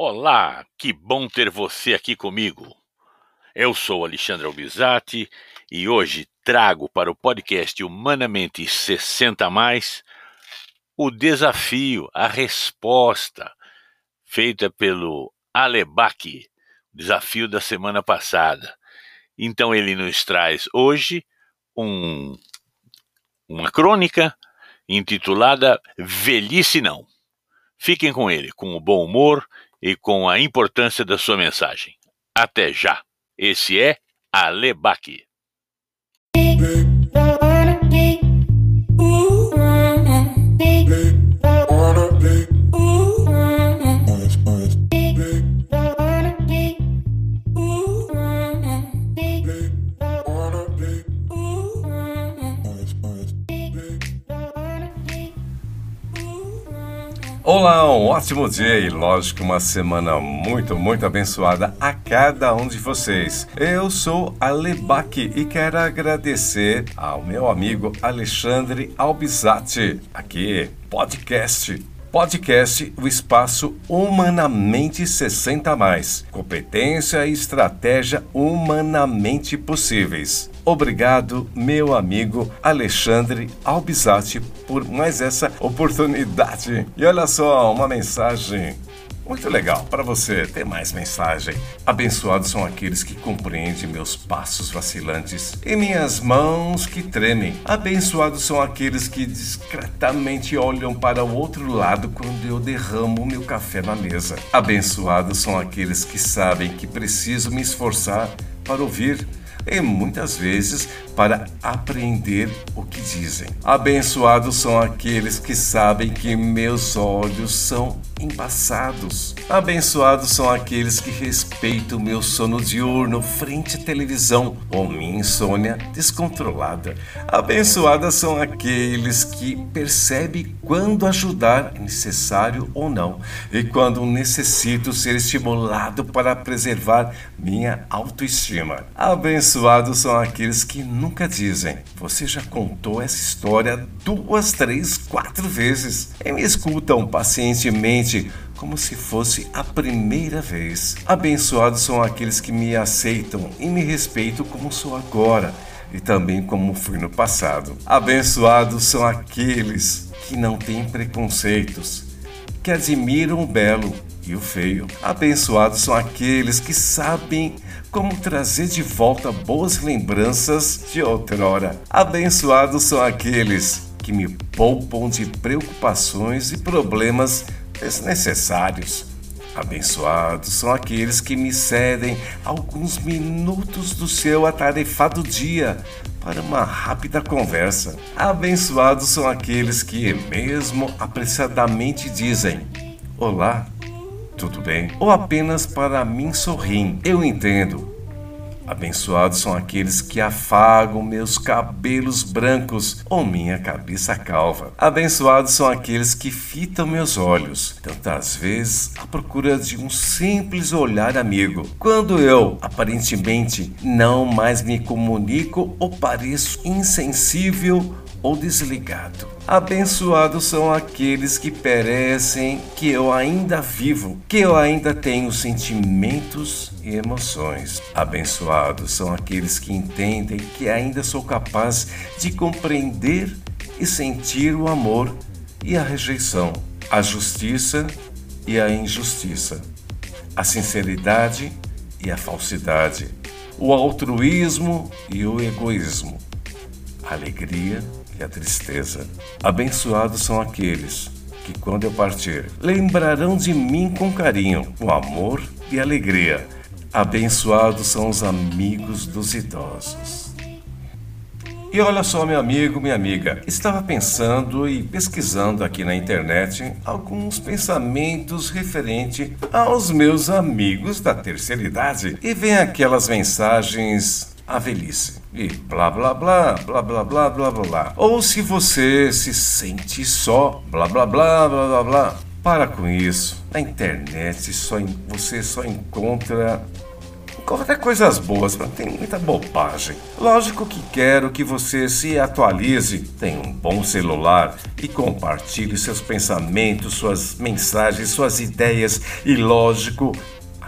Olá, que bom ter você aqui comigo. Eu sou Alexandre Albizati e hoje trago para o podcast Humanamente 60 mais o desafio, a resposta feita pelo Alebac, desafio da semana passada. Então ele nos traz hoje um, uma crônica intitulada Velhice Não. Fiquem com ele, com o bom humor e com a importância da sua mensagem. Até já! Esse é Alebaque. Ótimo dia e, lógico, uma semana muito, muito abençoada a cada um de vocês. Eu sou Alebaque e quero agradecer ao meu amigo Alexandre Albizati, aqui, podcast Podcast O Espaço Humanamente 60 Mais. Competência e estratégia humanamente possíveis. Obrigado, meu amigo Alexandre Albizati, por mais essa oportunidade. E olha só, uma mensagem muito legal. Para você ter mais mensagem. Abençoados são aqueles que compreendem meus passos vacilantes e minhas mãos que tremem. Abençoados são aqueles que discretamente olham para o outro lado quando eu derramo meu café na mesa. Abençoados são aqueles que sabem que preciso me esforçar para ouvir e muitas vezes para aprender o que dizem. Abençoados são aqueles que sabem que meus olhos são embaçados. Abençoados são aqueles que respeitam meu sono diurno frente à televisão ou minha insônia descontrolada. Abençoadas são aqueles que percebem quando ajudar é necessário ou não e quando necessito ser estimulado para preservar minha autoestima. Abençoados são aqueles que nunca dizem: Você já contou essa história duas, três, quatro vezes e me escutam pacientemente como se fosse a primeira vez. Abençoados são aqueles que me aceitam e me respeitam como sou agora e também como fui no passado. Abençoados são aqueles que não têm preconceitos, que admiram o belo e o feio. Abençoados são aqueles que sabem como trazer de volta boas lembranças de outrora. Abençoados são aqueles que me poupam de preocupações e problemas desnecessários. Abençoados são aqueles que me cedem alguns minutos do seu atarefado dia para uma rápida conversa. Abençoados são aqueles que, mesmo apressadamente, dizem: Olá, tudo bem? Ou apenas para mim sorriem. Eu entendo Abençoados são aqueles que afagam meus cabelos brancos ou minha cabeça calva. Abençoados são aqueles que fitam meus olhos, tantas vezes à procura de um simples olhar amigo. Quando eu, aparentemente, não mais me comunico ou pareço insensível ou desligado. Abençoados são aqueles que perecem, que eu ainda vivo, que eu ainda tenho sentimentos e emoções. Abençoados são aqueles que entendem que ainda sou capaz de compreender e sentir o amor e a rejeição, a justiça e a injustiça, a sinceridade e a falsidade, o altruísmo e o egoísmo, a alegria e a tristeza. Abençoados são aqueles que, quando eu partir, lembrarão de mim com carinho, com amor e alegria. Abençoados são os amigos dos idosos. E olha só, meu amigo, minha amiga, estava pensando e pesquisando aqui na internet alguns pensamentos referente aos meus amigos da terceira idade e vem aquelas mensagens a velhice. E blá blá blá, blá blá blá blá blá. Ou se você se sente só, blá blá blá blá blá blá. Para com isso. Na internet só você só encontra Conta coisas boas, mas tem muita bobagem. Lógico que quero que você se atualize, tenha um bom celular e compartilhe seus pensamentos, suas mensagens, suas ideias e, lógico,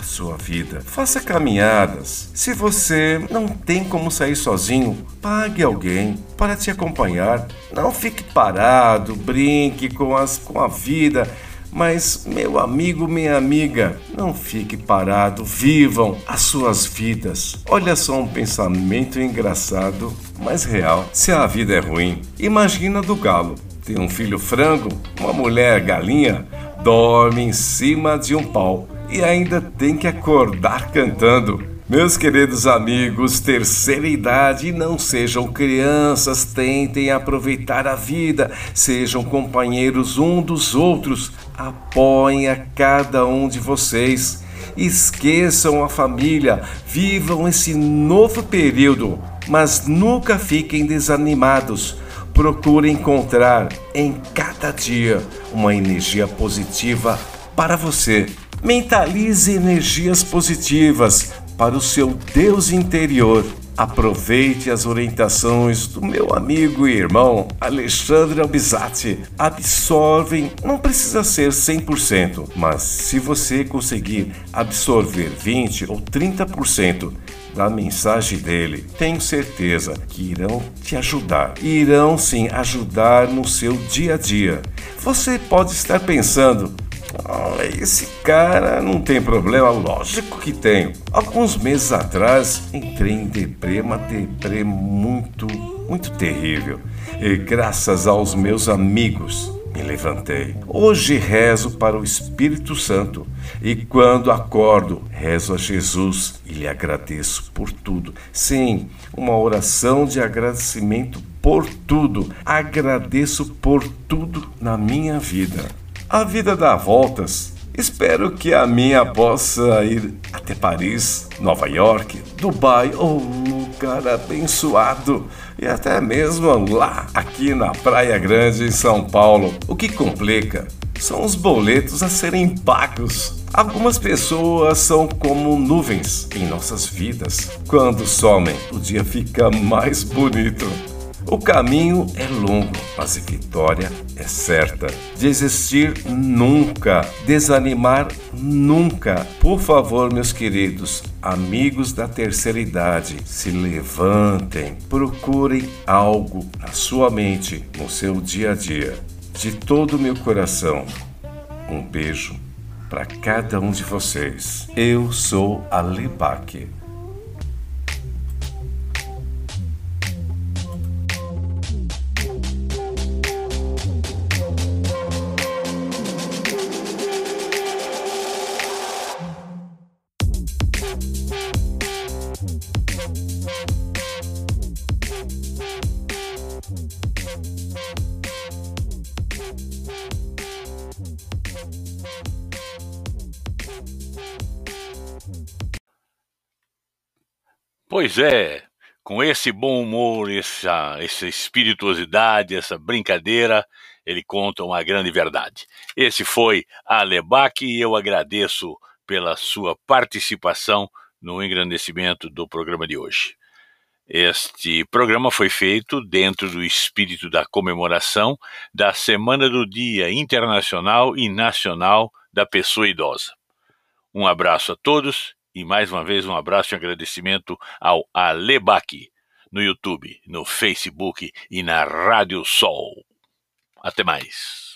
a sua vida. Faça caminhadas. Se você não tem como sair sozinho, pague alguém para te acompanhar. Não fique parado, brinque com, as, com a vida mas, meu amigo, minha amiga, não fique parado, vivam as suas vidas. Olha só um pensamento engraçado, mas real. Se a vida é ruim, imagina do galo. Tem um filho frango, uma mulher galinha, dorme em cima de um pau e ainda tem que acordar cantando. Meus queridos amigos, terceira idade, não sejam crianças, tentem aproveitar a vida, sejam companheiros um dos outros, apoiem a cada um de vocês. Esqueçam a família, vivam esse novo período, mas nunca fiquem desanimados. Procure encontrar em cada dia uma energia positiva para você. Mentalize energias positivas para o seu Deus interior. Aproveite as orientações do meu amigo e irmão Alexandre Albizati. Absorvem, não precisa ser 100%, mas se você conseguir absorver 20 ou 30% da mensagem dele, tenho certeza que irão te ajudar. Irão sim ajudar no seu dia a dia. Você pode estar pensando, esse cara não tem problema, lógico que tenho. Alguns meses atrás entrei em deprê, uma deprê muito, muito terrível. E graças aos meus amigos me levantei. Hoje rezo para o Espírito Santo e quando acordo, rezo a Jesus e lhe agradeço por tudo. Sim, uma oração de agradecimento por tudo. Agradeço por tudo na minha vida. A vida dá voltas. Espero que a minha possa ir até Paris, Nova York, Dubai ou um lugar abençoado e até mesmo lá, aqui na Praia Grande, em São Paulo. O que complica são os boletos a serem pagos. Algumas pessoas são como nuvens em nossas vidas. Quando somem, o dia fica mais bonito. O caminho é longo, mas a vitória é certa. Desistir nunca, desanimar nunca. Por favor, meus queridos, amigos da terceira idade, se levantem, procurem algo na sua mente, no seu dia a dia. De todo o meu coração, um beijo para cada um de vocês. Eu sou a Lebaque. Pois é, com esse bom humor, essa, essa espirituosidade, essa brincadeira, ele conta uma grande verdade. Esse foi Alebac e eu agradeço pela sua participação no engrandecimento do programa de hoje. Este programa foi feito dentro do espírito da comemoração da Semana do Dia Internacional e Nacional da Pessoa Idosa. Um abraço a todos e mais uma vez um abraço e agradecimento ao Alebac no YouTube, no Facebook e na Rádio Sol. Até mais.